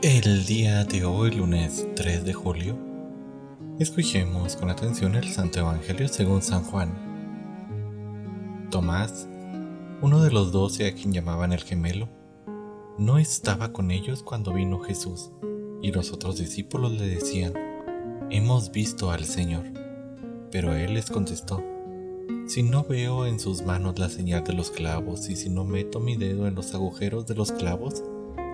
El día de hoy, lunes 3 de julio, escuchemos con atención el Santo Evangelio según San Juan. Tomás, uno de los doce a quien llamaban el gemelo, no estaba con ellos cuando vino Jesús, y los otros discípulos le decían, Hemos visto al Señor. Pero él les contestó, Si no veo en sus manos la señal de los clavos, y si no meto mi dedo en los agujeros de los clavos,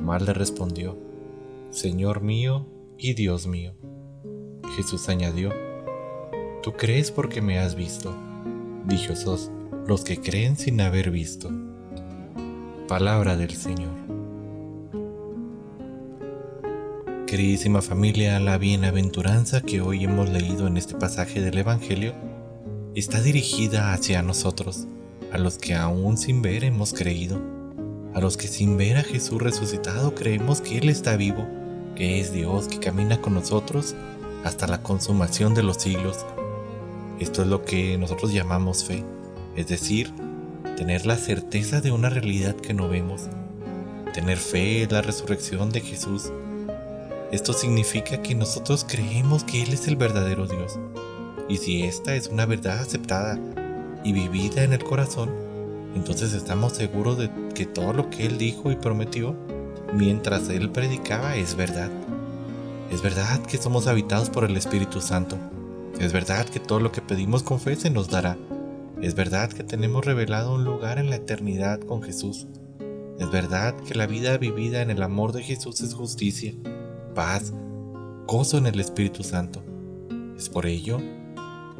Tomás le respondió, Señor mío y Dios mío. Jesús añadió, Tú crees porque me has visto. Dichosos los que creen sin haber visto. Palabra del Señor. Queridísima familia, la bienaventuranza que hoy hemos leído en este pasaje del Evangelio está dirigida hacia nosotros, a los que aún sin ver hemos creído a los que sin ver a Jesús resucitado creemos que Él está vivo, que es Dios que camina con nosotros hasta la consumación de los siglos. Esto es lo que nosotros llamamos fe, es decir, tener la certeza de una realidad que no vemos. Tener fe es la resurrección de Jesús. Esto significa que nosotros creemos que Él es el verdadero Dios. Y si esta es una verdad aceptada y vivida en el corazón, entonces estamos seguros de que todo lo que Él dijo y prometió mientras Él predicaba es verdad. Es verdad que somos habitados por el Espíritu Santo. Es verdad que todo lo que pedimos con fe se nos dará. Es verdad que tenemos revelado un lugar en la eternidad con Jesús. Es verdad que la vida vivida en el amor de Jesús es justicia, paz, gozo en el Espíritu Santo. Es por ello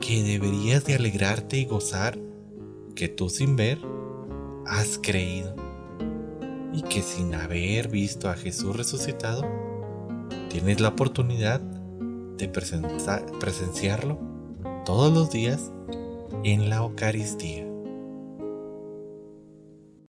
que deberías de alegrarte y gozar que tú sin ver has creído y que sin haber visto a Jesús resucitado, tienes la oportunidad de presenciarlo todos los días en la Eucaristía.